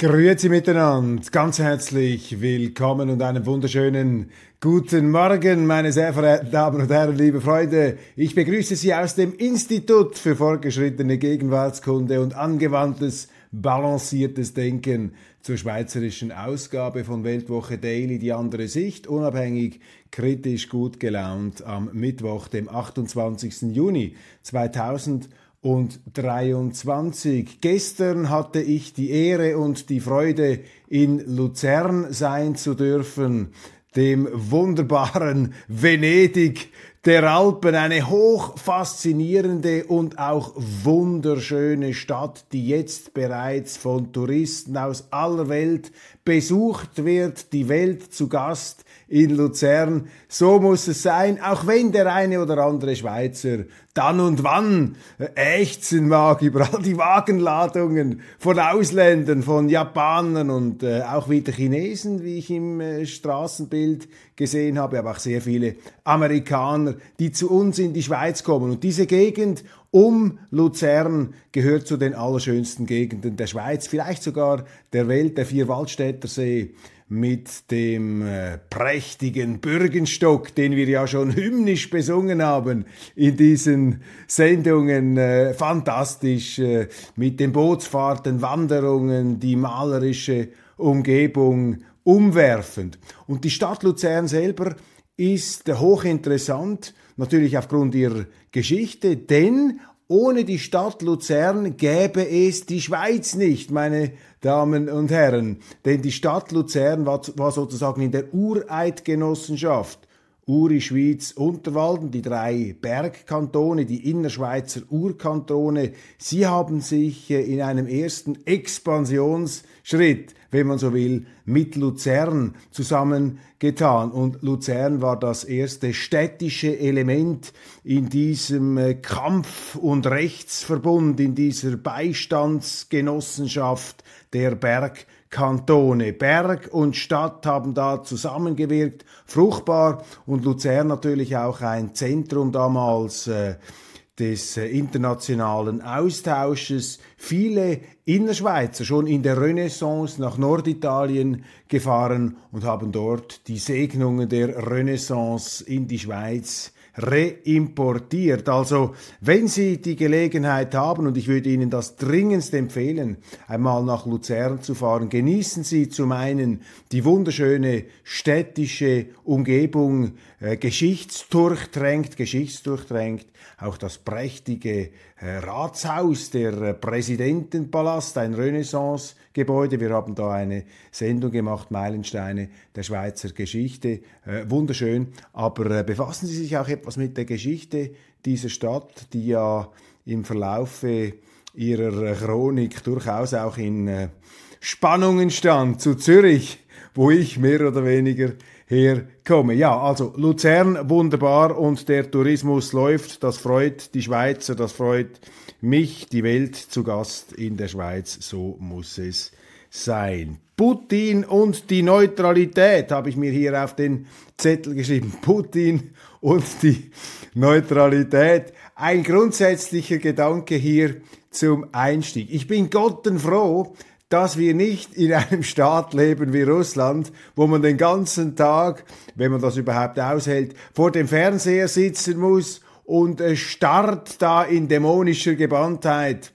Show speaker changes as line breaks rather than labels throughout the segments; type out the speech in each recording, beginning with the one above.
Grüezi miteinander, ganz herzlich willkommen und einen wunderschönen guten Morgen, meine sehr verehrten Damen und Herren, liebe Freunde. Ich begrüße Sie aus dem Institut für fortgeschrittene Gegenwartskunde und angewandtes, balanciertes Denken zur schweizerischen Ausgabe von Weltwoche Daily, die andere Sicht, unabhängig, kritisch, gut gelaunt am Mittwoch, dem 28. Juni 2000 und 23. Gestern hatte ich die Ehre und die Freude, in Luzern sein zu dürfen, dem wunderbaren Venedig der Alpen, eine hoch faszinierende und auch wunderschöne Stadt, die jetzt bereits von Touristen aus aller Welt besucht wird, die Welt zu Gast in Luzern. So muss es sein, auch wenn der eine oder andere Schweizer dann und wann ächzen mag über all die Wagenladungen von Ausländern, von Japanern und äh, auch wieder Chinesen, wie ich im äh, Straßenbild gesehen habe, aber auch sehr viele Amerikaner, die zu uns in die Schweiz kommen. Und diese Gegend um Luzern gehört zu den allerschönsten Gegenden der Schweiz, vielleicht sogar der Welt, der Vierwaldstätter See mit dem äh, prächtigen Bürgenstock, den wir ja schon hymnisch besungen haben in diesen Sendungen. Äh, fantastisch äh, mit den Bootsfahrten, Wanderungen, die malerische Umgebung umwerfend. Und die Stadt Luzern selber ist hochinteressant, natürlich aufgrund ihrer Geschichte, denn ohne die Stadt Luzern gäbe es die Schweiz nicht, meine Damen und Herren. Denn die Stadt Luzern war, war sozusagen in der Ureidgenossenschaft Uri, Schwyz, Unterwalden, die drei Bergkantone, die Innerschweizer Urkantone, sie haben sich äh, in einem ersten Expansionsschritt, wenn man so will, mit Luzern zusammengetan. Und Luzern war das erste städtische Element in diesem äh, Kampf- und Rechtsverbund, in dieser Beistandsgenossenschaft der Bergkantone. Kantone. Berg und Stadt haben da zusammengewirkt, fruchtbar und Luzern natürlich auch ein Zentrum damals äh, des äh, internationalen Austausches. Viele Innerschweizer schon in der Renaissance nach Norditalien gefahren und haben dort die Segnungen der Renaissance in die Schweiz reimportiert. Also wenn Sie die Gelegenheit haben, und ich würde Ihnen das dringendst empfehlen, einmal nach Luzern zu fahren, genießen Sie zum einen die wunderschöne städtische Umgebung, äh, geschichtsdurchtränkt, geschichtsdurchtränkt, auch das prächtige äh, Ratshaus, der äh, Präsidentenpalast, ein Renaissance-Gebäude. Wir haben da eine Sendung gemacht, Meilensteine der Schweizer Geschichte. Äh, wunderschön. Aber äh, befassen Sie sich auch etwas mit der Geschichte dieser Stadt, die ja im Verlaufe ihrer äh, Chronik durchaus auch in äh, Spannungen stand zu Zürich, wo ich mehr oder weniger herkomme. Ja, also Luzern wunderbar und der Tourismus läuft. Das freut die Schweizer, das freut mich, die Welt zu Gast in der Schweiz. So muss es sein. Putin und die Neutralität habe ich mir hier auf den Zettel geschrieben. Putin und die Neutralität. Ein grundsätzlicher Gedanke hier zum Einstieg. Ich bin gottenfroh, dass wir nicht in einem Staat leben wie Russland, wo man den ganzen Tag, wenn man das überhaupt aushält, vor dem Fernseher sitzen muss und starrt da in dämonischer Gewandtheit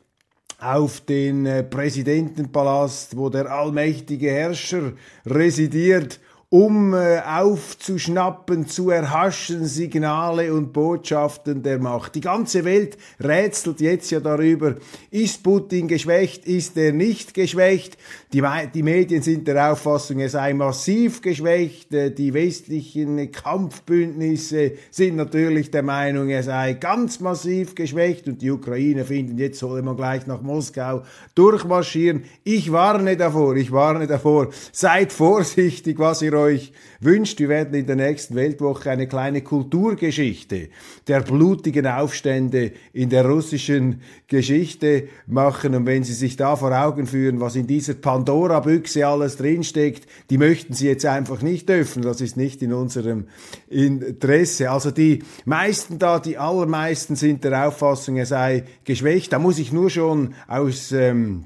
auf den äh, Präsidentenpalast, wo der allmächtige Herrscher residiert um äh, aufzuschnappen, zu erhaschen Signale und Botschaften der Macht. Die ganze Welt rätselt jetzt ja darüber, ist Putin geschwächt, ist er nicht geschwächt. Die, die Medien sind der Auffassung, er sei massiv geschwächt. Äh, die westlichen Kampfbündnisse sind natürlich der Meinung, er sei ganz massiv geschwächt und die Ukraine finden, jetzt solle man gleich nach Moskau durchmarschieren. Ich warne davor, ich warne davor. Seid vorsichtig, was ihr euch wünscht. Wir werden in der nächsten Weltwoche eine kleine Kulturgeschichte der blutigen Aufstände in der russischen Geschichte machen. Und wenn Sie sich da vor Augen führen, was in dieser Pandora-Büchse alles drinsteckt, die möchten Sie jetzt einfach nicht öffnen. Das ist nicht in unserem Interesse. Also die meisten da, die allermeisten sind der Auffassung, er sei geschwächt. Da muss ich nur schon aus ähm,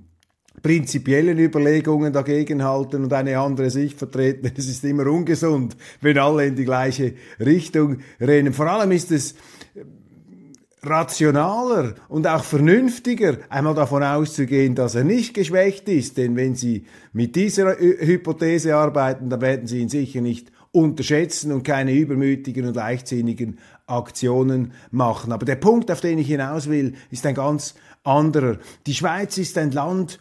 prinzipiellen Überlegungen dagegen halten und eine andere Sicht vertreten. Es ist immer ungesund, wenn alle in die gleiche Richtung rennen. Vor allem ist es rationaler und auch vernünftiger, einmal davon auszugehen, dass er nicht geschwächt ist. Denn wenn Sie mit dieser Hypothese arbeiten, dann werden Sie ihn sicher nicht unterschätzen und keine übermütigen und leichtsinnigen Aktionen machen. Aber der Punkt, auf den ich hinaus will, ist ein ganz anderer. Die Schweiz ist ein Land,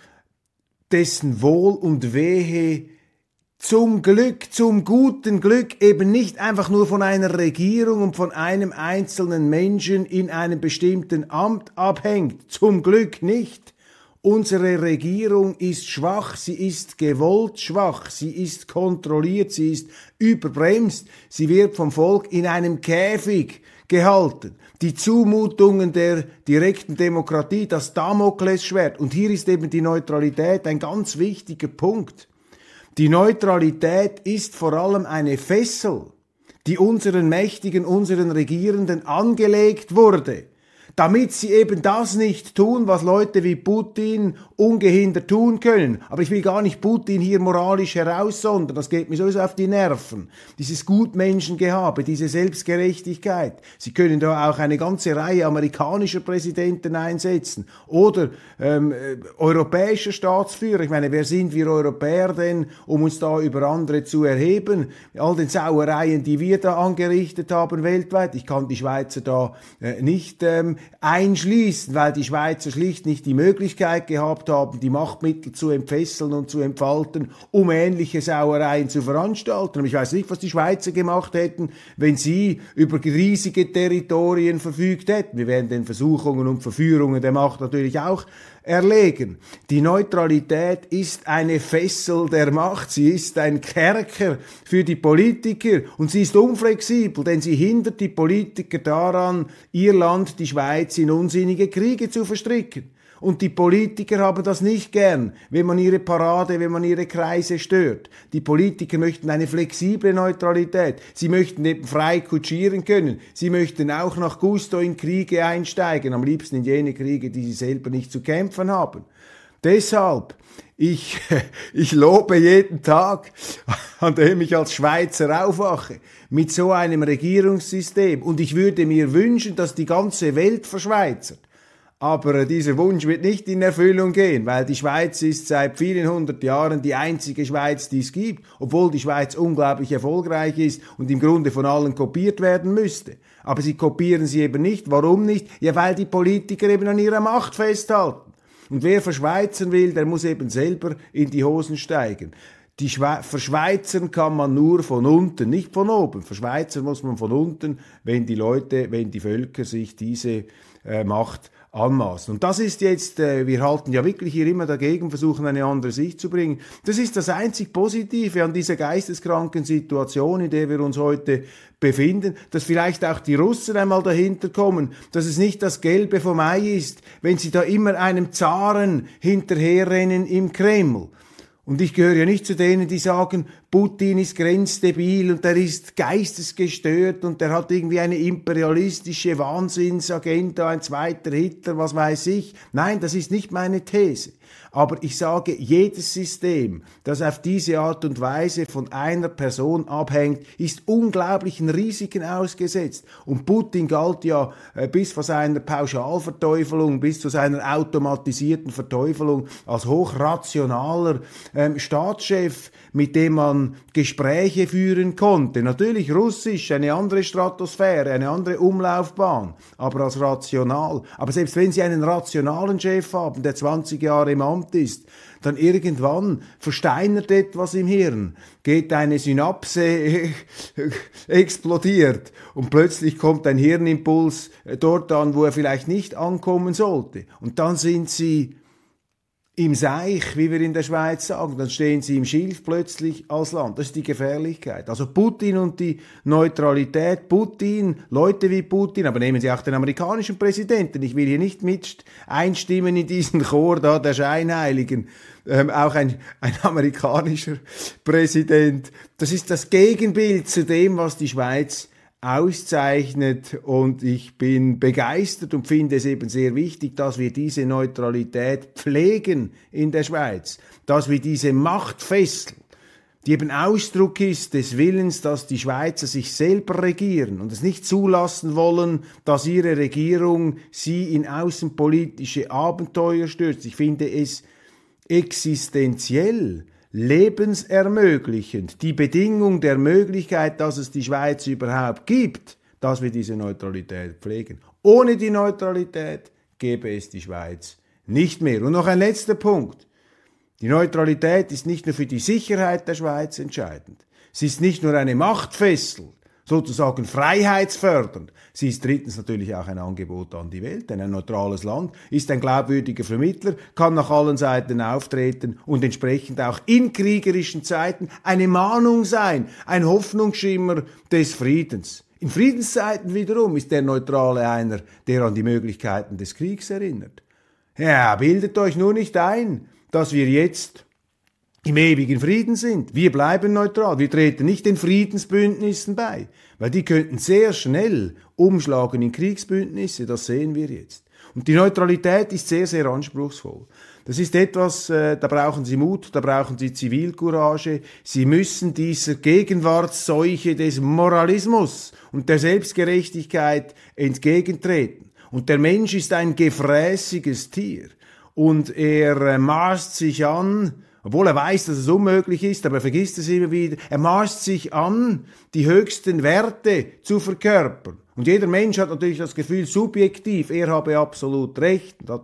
dessen Wohl und Wehe zum Glück, zum guten Glück eben nicht einfach nur von einer Regierung und von einem einzelnen Menschen in einem bestimmten Amt abhängt. Zum Glück nicht. Unsere Regierung ist schwach, sie ist gewollt schwach, sie ist kontrolliert, sie ist überbremst, sie wird vom Volk in einem Käfig gehalten. Die Zumutungen der direkten Demokratie, das Damoklesschwert. Und hier ist eben die Neutralität ein ganz wichtiger Punkt. Die Neutralität ist vor allem eine Fessel, die unseren Mächtigen, unseren Regierenden angelegt wurde damit sie eben das nicht tun, was Leute wie Putin ungehindert tun können. Aber ich will gar nicht Putin hier moralisch heraussondern, das geht mir sowieso auf die Nerven. Dieses Gutmenschengehabe, diese Selbstgerechtigkeit. Sie können da auch eine ganze Reihe amerikanischer Präsidenten einsetzen oder ähm, äh, europäischer Staatsführer. Ich meine, wer sind wir Europäer denn, um uns da über andere zu erheben? All den Sauereien, die wir da angerichtet haben weltweit. Ich kann die Schweizer da äh, nicht ähm, einschließen, weil die Schweizer schlicht nicht die Möglichkeit gehabt haben, die Machtmittel zu entfesseln und zu entfalten, um ähnliche Sauereien zu veranstalten. ich weiß nicht, was die Schweizer gemacht hätten, wenn sie über riesige Territorien verfügt hätten. Wir werden den Versuchungen und Verführungen der Macht natürlich auch erlegen. Die Neutralität ist eine Fessel der Macht, sie ist ein Kerker für die Politiker und sie ist unflexibel, denn sie hindert die Politiker daran, ihr Land, die Schweiz, in unsinnige Kriege zu verstricken. Und die Politiker haben das nicht gern, wenn man ihre Parade, wenn man ihre Kreise stört. Die Politiker möchten eine flexible Neutralität. Sie möchten eben frei kutschieren können. Sie möchten auch nach Gusto in Kriege einsteigen, am liebsten in jene Kriege, die sie selber nicht zu kämpfen haben. Deshalb, ich, ich lobe jeden Tag, an dem ich als Schweizer aufwache, mit so einem Regierungssystem. Und ich würde mir wünschen, dass die ganze Welt verschweizert. Aber dieser Wunsch wird nicht in Erfüllung gehen, weil die Schweiz ist seit vielen hundert Jahren die einzige Schweiz, die es gibt, obwohl die Schweiz unglaublich erfolgreich ist und im Grunde von allen kopiert werden müsste. Aber sie kopieren sie eben nicht. Warum nicht? Ja, weil die Politiker eben an ihrer Macht festhalten. Und wer verschweizen will, der muss eben selber in die Hosen steigen. Die Schwe verschweizern kann man nur von unten, nicht von oben. Verschweizern muss man von unten, wenn die Leute, wenn die Völker sich diese äh, Macht anmaßen. Und das ist jetzt, äh, wir halten ja wirklich hier immer dagegen, versuchen eine andere Sicht zu bringen. Das ist das einzig Positive an dieser geisteskranken Situation, in der wir uns heute befinden, dass vielleicht auch die Russen einmal dahinter kommen, dass es nicht das Gelbe vom Ei ist, wenn sie da immer einem Zaren hinterherrennen im Kreml. Und ich gehöre ja nicht zu denen, die sagen, Putin ist grenzdebil und der ist geistesgestört und der hat irgendwie eine imperialistische Wahnsinnsagenda, ein zweiter Hitler, was weiß ich. Nein, das ist nicht meine These. Aber ich sage, jedes System, das auf diese Art und Weise von einer Person abhängt, ist unglaublichen Risiken ausgesetzt. Und Putin galt ja äh, bis vor seiner Pauschalverteufelung, bis zu seiner automatisierten Verteufelung als hochrationaler ähm, Staatschef, mit dem man Gespräche führen konnte. Natürlich russisch, eine andere Stratosphäre, eine andere Umlaufbahn, aber als rational. Aber selbst wenn Sie einen rationalen Chef haben, der 20 Jahre im Amt ist, dann irgendwann versteinert etwas im Hirn, geht eine Synapse, explodiert und plötzlich kommt ein Hirnimpuls dort an, wo er vielleicht nicht ankommen sollte. Und dann sind sie im Seich, wie wir in der Schweiz sagen, dann stehen sie im Schilf plötzlich als Land. Das ist die Gefährlichkeit. Also Putin und die Neutralität, Putin, Leute wie Putin, aber nehmen Sie auch den amerikanischen Präsidenten. Ich will hier nicht mit einstimmen in diesen Chor da der Scheinheiligen. Ähm, auch ein, ein amerikanischer Präsident. Das ist das Gegenbild zu dem, was die Schweiz auszeichnet und ich bin begeistert und finde es eben sehr wichtig, dass wir diese Neutralität pflegen in der Schweiz, dass wir diese Machtfessel, die eben Ausdruck ist des Willens, dass die Schweizer sich selber regieren und es nicht zulassen wollen, dass ihre Regierung sie in außenpolitische Abenteuer stürzt. Ich finde es existenziell, lebensermöglichend, die Bedingung der Möglichkeit, dass es die Schweiz überhaupt gibt, dass wir diese Neutralität pflegen. Ohne die Neutralität gäbe es die Schweiz nicht mehr. Und noch ein letzter Punkt. Die Neutralität ist nicht nur für die Sicherheit der Schweiz entscheidend. Sie ist nicht nur eine Machtfessel, sozusagen freiheitsfördernd. Sie ist drittens natürlich auch ein Angebot an die Welt, denn ein neutrales Land ist ein glaubwürdiger Vermittler, kann nach allen Seiten auftreten und entsprechend auch in kriegerischen Zeiten eine Mahnung sein, ein Hoffnungsschimmer des Friedens. In Friedenszeiten wiederum ist der Neutrale einer, der an die Möglichkeiten des Kriegs erinnert. Ja, bildet euch nur nicht ein, dass wir jetzt im ewigen Frieden sind. Wir bleiben neutral. Wir treten nicht den Friedensbündnissen bei, weil die könnten sehr schnell umschlagen in Kriegsbündnisse. Das sehen wir jetzt. Und die Neutralität ist sehr, sehr anspruchsvoll. Das ist etwas, äh, da brauchen Sie Mut, da brauchen Sie Zivilcourage. Sie müssen dieser Gegenwartsseuche des Moralismus und der Selbstgerechtigkeit entgegentreten. Und der Mensch ist ein gefräßiges Tier. Und er äh, maßt sich an, obwohl er weiß, dass es unmöglich ist, aber er vergisst es immer wieder. Er maßt sich an, die höchsten Werte zu verkörpern. Und jeder Mensch hat natürlich das Gefühl, subjektiv, er habe absolut recht. Der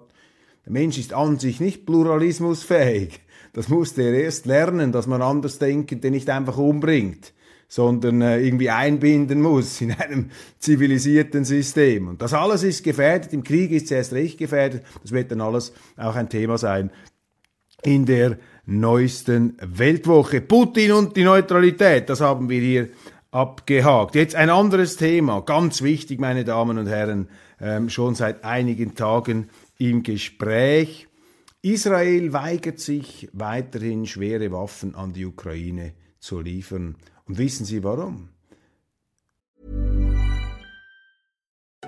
Mensch ist an sich nicht pluralismusfähig. Das musste er erst lernen, dass man Andersdenkende nicht einfach umbringt, sondern äh, irgendwie einbinden muss in einem zivilisierten System. Und das alles ist gefährdet. Im Krieg ist es erst recht gefährdet. Das wird dann alles auch ein Thema sein in der neuesten Weltwoche. Putin und die Neutralität, das haben wir hier abgehakt. Jetzt ein anderes Thema, ganz wichtig, meine Damen und Herren, ähm, schon seit einigen Tagen im Gespräch. Israel weigert sich weiterhin schwere Waffen an die Ukraine zu liefern. Und wissen Sie warum?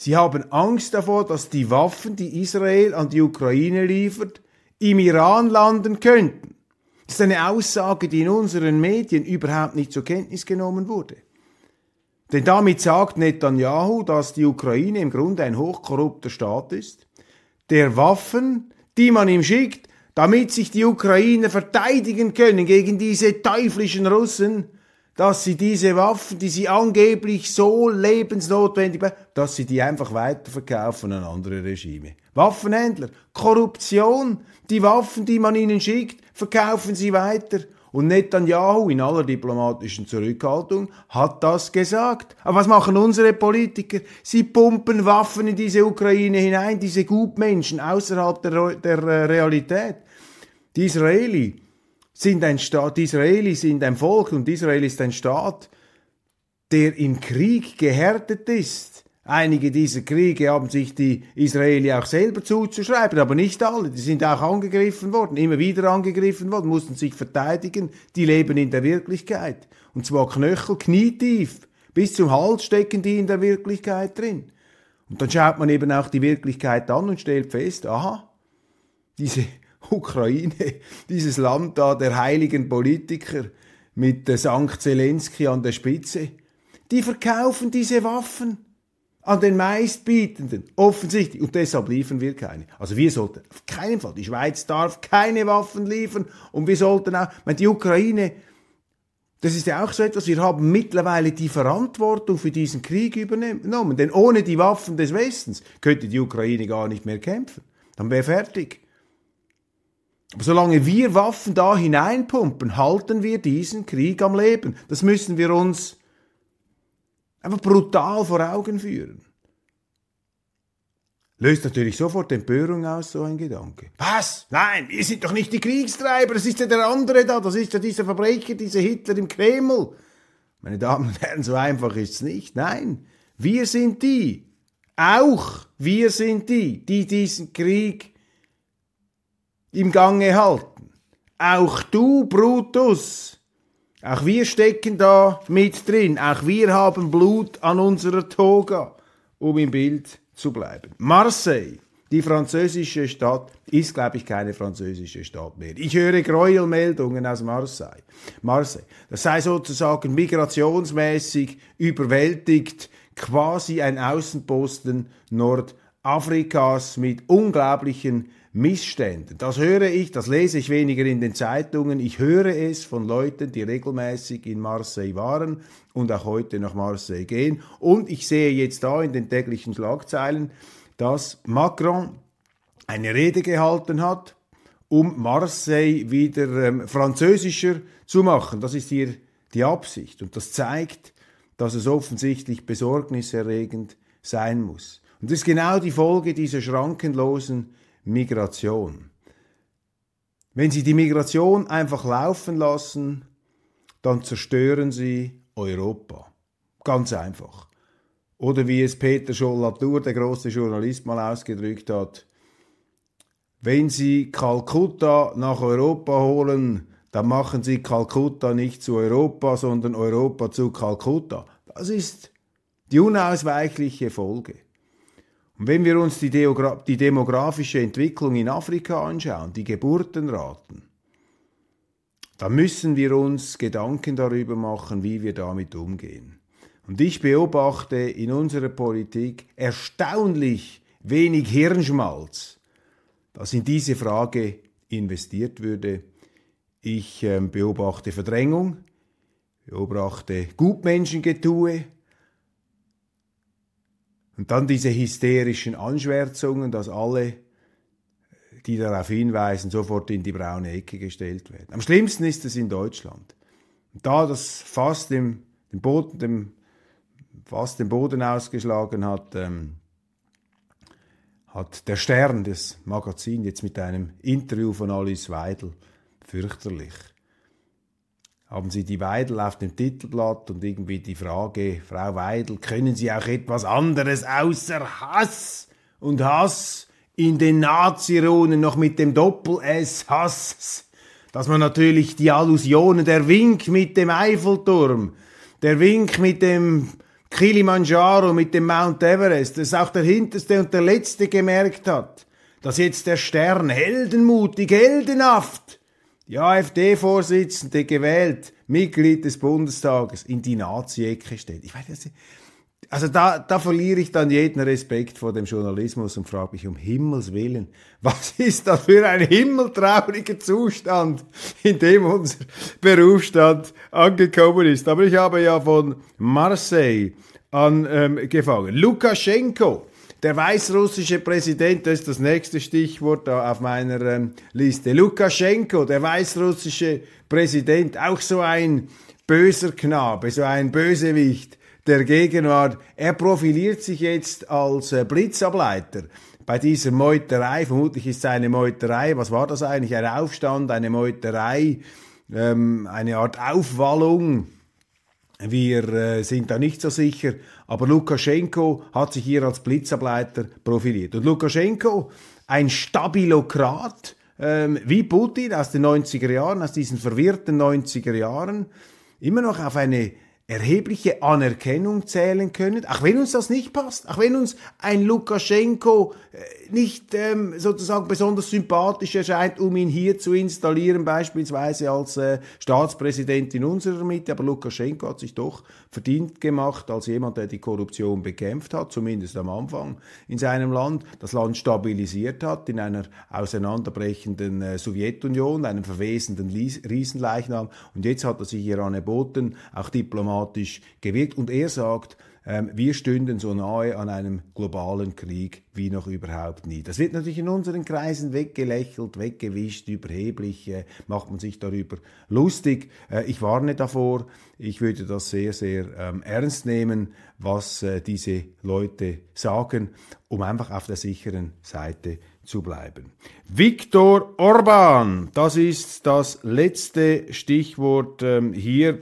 Sie haben Angst davor, dass die Waffen, die Israel an die Ukraine liefert, im Iran landen könnten. Das ist eine Aussage, die in unseren Medien überhaupt nicht zur Kenntnis genommen wurde. Denn damit sagt Netanyahu, dass die Ukraine im Grunde ein hochkorrupter Staat ist, der Waffen, die man ihm schickt, damit sich die Ukrainer verteidigen können gegen diese teuflischen Russen, dass sie diese Waffen, die sie angeblich so lebensnotwendig, dass sie die einfach weiterverkaufen an andere Regime. Waffenhändler, Korruption, die Waffen, die man ihnen schickt, verkaufen sie weiter. Und Netanyahu in aller diplomatischen Zurückhaltung hat das gesagt. Aber was machen unsere Politiker? Sie pumpen Waffen in diese Ukraine hinein, diese Gutmenschen außerhalb der, der äh, Realität. Die Israeli sind ein Staat, Israeli sind ein Volk und Israel ist ein Staat, der im Krieg gehärtet ist. Einige dieser Kriege haben sich die Israeli auch selber zuzuschreiben, aber nicht alle. Die sind auch angegriffen worden, immer wieder angegriffen worden, mussten sich verteidigen. Die leben in der Wirklichkeit. Und zwar knöchel, knietief. Bis zum Hals stecken die in der Wirklichkeit drin. Und dann schaut man eben auch die Wirklichkeit an und stellt fest, aha, diese Ukraine, dieses Land da der heiligen Politiker mit Sankt Zelensky an der Spitze, die verkaufen diese Waffen an den meistbietenden, offensichtlich, und deshalb liefern wir keine. Also wir sollten auf keinen Fall, die Schweiz darf keine Waffen liefern. Und wir sollten auch, meine, die Ukraine, das ist ja auch so etwas, wir haben mittlerweile die Verantwortung für diesen Krieg übernommen, denn ohne die Waffen des Westens könnte die Ukraine gar nicht mehr kämpfen. Dann wäre fertig. Aber solange wir Waffen da hineinpumpen, halten wir diesen Krieg am Leben. Das müssen wir uns einfach brutal vor Augen führen. Löst natürlich sofort Empörung aus, so ein Gedanke. Was? Nein, wir sind doch nicht die Kriegstreiber, das ist ja der andere da, das ist ja dieser Verbrecher, dieser Hitler im Kreml. Meine Damen und Herren, so einfach ist's nicht. Nein, wir sind die, auch wir sind die, die diesen Krieg im Gange halten. Auch du, Brutus, auch wir stecken da mit drin, auch wir haben Blut an unserer Toga, um im Bild zu bleiben. Marseille, die französische Stadt, ist, glaube ich, keine französische Stadt mehr. Ich höre Gräuelmeldungen aus Marseille. Marseille, das sei sozusagen migrationsmäßig überwältigt, quasi ein Außenposten Nordafrikas mit unglaublichen Missständen. Das höre ich, das lese ich weniger in den Zeitungen. Ich höre es von Leuten, die regelmäßig in Marseille waren und auch heute nach Marseille gehen. Und ich sehe jetzt da in den täglichen Schlagzeilen, dass Macron eine Rede gehalten hat, um Marseille wieder ähm, französischer zu machen. Das ist hier die Absicht. Und das zeigt, dass es offensichtlich besorgniserregend sein muss. Und das ist genau die Folge dieser schrankenlosen Migration. Wenn Sie die Migration einfach laufen lassen, dann zerstören Sie Europa. Ganz einfach. Oder wie es Peter Scholl-Latour, der große Journalist, mal ausgedrückt hat, wenn Sie Kalkutta nach Europa holen, dann machen Sie Kalkutta nicht zu Europa, sondern Europa zu Kalkutta. Das ist die unausweichliche Folge. Und wenn wir uns die, Deogra die demografische Entwicklung in Afrika anschauen, die Geburtenraten, dann müssen wir uns Gedanken darüber machen, wie wir damit umgehen. Und ich beobachte in unserer Politik erstaunlich wenig Hirnschmalz, das in diese Frage investiert würde. Ich äh, beobachte Verdrängung, beobachte Gutmenschengetue, und dann diese hysterischen Anschwärzungen, dass alle, die darauf hinweisen, sofort in die braune Ecke gestellt werden. Am schlimmsten ist es in Deutschland. Und da das fast dem, dem Boden, dem, fast den Boden ausgeschlagen hat, ähm, hat der Stern des Magazins jetzt mit einem Interview von Alice Weidel fürchterlich haben Sie die Weidel auf dem Titelblatt und irgendwie die Frage, Frau Weidel, können Sie auch etwas anderes außer Hass und Hass in den Nazironen noch mit dem Doppel-S Hass, dass man natürlich die Allusionen, der Wink mit dem Eiffelturm, der Wink mit dem Kilimanjaro, mit dem Mount Everest, dass auch der Hinterste und der Letzte gemerkt hat, dass jetzt der Stern heldenmutig, heldenhaft die AfD-Vorsitzende gewählt, Mitglied des Bundestages, in die Nazi-Ecke steht. Ich weiß, also da, da verliere ich dann jeden Respekt vor dem Journalismus und frage mich um Himmels Willen, was ist das für ein himmeltrauriger Zustand, in dem unser Berufsstand angekommen ist. Aber ich habe ja von Marseille angefangen. Ähm, Lukaschenko, der weißrussische Präsident, das ist das nächste Stichwort auf meiner ähm, Liste. Lukaschenko, der weißrussische Präsident, auch so ein böser Knabe, so ein Bösewicht der Gegenwart. Er profiliert sich jetzt als äh, Blitzableiter bei dieser Meuterei. Vermutlich ist es eine Meuterei. Was war das eigentlich? Ein Aufstand, eine Meuterei, ähm, eine Art Aufwallung. Wir äh, sind da nicht so sicher. Aber Lukaschenko hat sich hier als Blitzableiter profiliert. Und Lukaschenko, ein Stabilokrat, ähm, wie Putin aus den 90er Jahren, aus diesen verwirrten 90er Jahren, immer noch auf eine erhebliche Anerkennung zählen können, auch wenn uns das nicht passt, auch wenn uns ein Lukaschenko äh, nicht ähm, sozusagen besonders sympathisch erscheint, um ihn hier zu installieren, beispielsweise als äh, Staatspräsident in unserer Mitte. Aber Lukaschenko hat sich doch verdient gemacht als jemand, der die Korruption bekämpft hat, zumindest am Anfang in seinem Land, das Land stabilisiert hat in einer auseinanderbrechenden äh, Sowjetunion, einem verwesenden Riesenleichnam. Und jetzt hat er sich hier angeboten, auch diplomatisch dramatisch gewirkt. Und er sagt, ähm, wir stünden so nahe an einem globalen Krieg wie noch überhaupt nie. Das wird natürlich in unseren Kreisen weggelächelt, weggewischt, überheblich, äh, macht man sich darüber lustig. Äh, ich warne davor, ich würde das sehr, sehr ähm, ernst nehmen, was äh, diese Leute sagen, um einfach auf der sicheren Seite zu bleiben. Viktor Orban, das ist das letzte Stichwort ähm, hier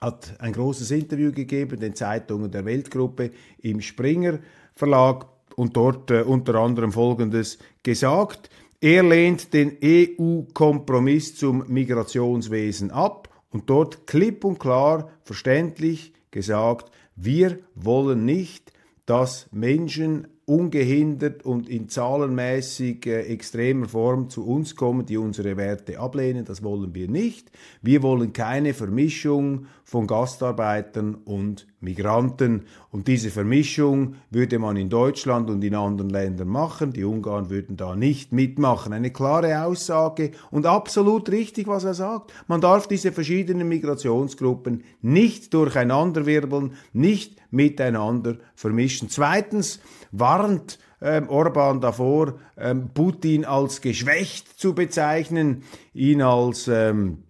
hat ein großes Interview gegeben den Zeitungen der Weltgruppe im Springer Verlag und dort äh, unter anderem Folgendes gesagt. Er lehnt den EU-Kompromiss zum Migrationswesen ab und dort klipp und klar verständlich gesagt, wir wollen nicht, dass Menschen ungehindert und in zahlenmäßig äh, extremer Form zu uns kommen, die unsere Werte ablehnen. Das wollen wir nicht. Wir wollen keine Vermischung von Gastarbeitern und Migranten. Und diese Vermischung würde man in Deutschland und in anderen Ländern machen. Die Ungarn würden da nicht mitmachen. Eine klare Aussage und absolut richtig, was er sagt. Man darf diese verschiedenen Migrationsgruppen nicht durcheinanderwirbeln, nicht miteinander vermischen. Zweitens warnt ähm, Orban davor, ähm, Putin als geschwächt zu bezeichnen, ihn als ähm,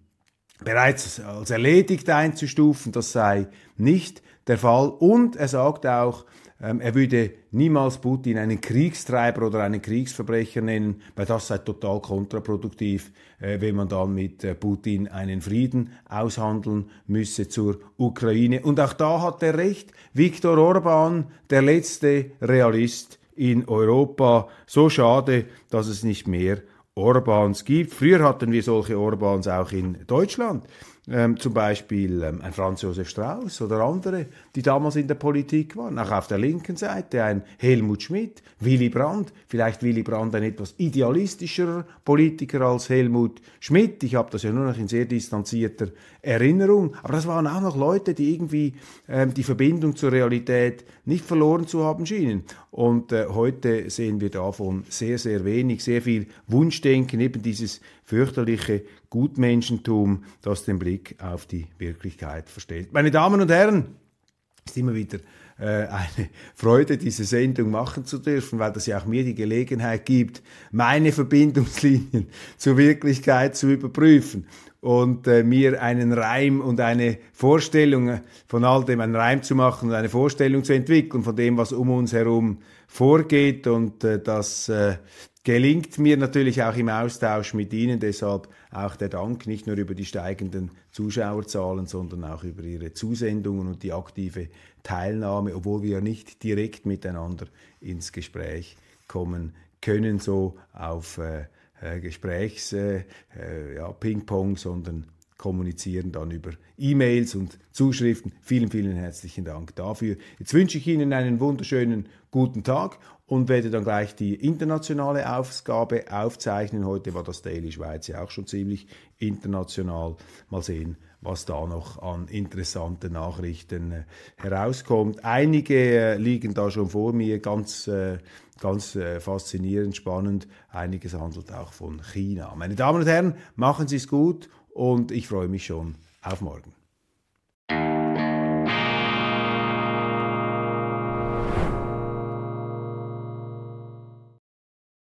bereits als erledigt einzustufen, das sei nicht der Fall. Und er sagt auch, ähm, er würde niemals Putin einen Kriegstreiber oder einen Kriegsverbrecher nennen, weil das sei total kontraproduktiv, äh, wenn man dann mit äh, Putin einen Frieden aushandeln müsse zur Ukraine. Und auch da hat er recht. Viktor Orban, der letzte Realist in Europa. So schade, dass es nicht mehr Orbans gibt. Früher hatten wir solche Orbans auch in Deutschland ähm, zum Beispiel ähm, ein Franz Josef Strauß oder andere, die damals in der Politik waren, auch auf der linken Seite ein Helmut Schmidt, Willy Brandt, vielleicht Willy Brandt ein etwas idealistischerer Politiker als Helmut Schmidt. Ich habe das ja nur noch in sehr distanzierter Erinnerung, aber das waren auch noch Leute, die irgendwie ähm, die Verbindung zur Realität nicht verloren zu haben schienen. Und äh, heute sehen wir davon sehr, sehr wenig, sehr viel Wunschdenken, eben dieses fürchterliche Gutmenschentum, das den Blick auf die Wirklichkeit verstellt. Meine Damen und Herren, ist immer wieder äh, eine Freude, diese Sendung machen zu dürfen, weil das ja auch mir die Gelegenheit gibt, meine Verbindungslinien zur Wirklichkeit zu überprüfen und äh, mir einen Reim und eine Vorstellung von all dem, einen Reim zu machen und eine Vorstellung zu entwickeln von dem, was um uns herum vorgeht und äh, das äh, gelingt mir natürlich auch im Austausch mit Ihnen. Deshalb auch der Dank nicht nur über die steigenden Zuschauerzahlen, sondern auch über Ihre Zusendungen und die aktive Teilnahme, obwohl wir nicht direkt miteinander ins Gespräch kommen können, so auf äh, äh Gesprächs, äh, äh, ja, sondern kommunizieren dann über E-Mails und Zuschriften. Vielen, vielen herzlichen Dank dafür. Jetzt wünsche ich Ihnen einen wunderschönen guten Tag und werde dann gleich die internationale Ausgabe aufzeichnen. Heute war das Daily Schweiz ja auch schon ziemlich international. Mal sehen, was da noch an interessanten Nachrichten äh, herauskommt. Einige äh, liegen da schon vor mir, ganz, äh, ganz äh, faszinierend, spannend. Einiges handelt auch von China. Meine Damen und Herren, machen Sie es gut und ich freue mich schon auf morgen.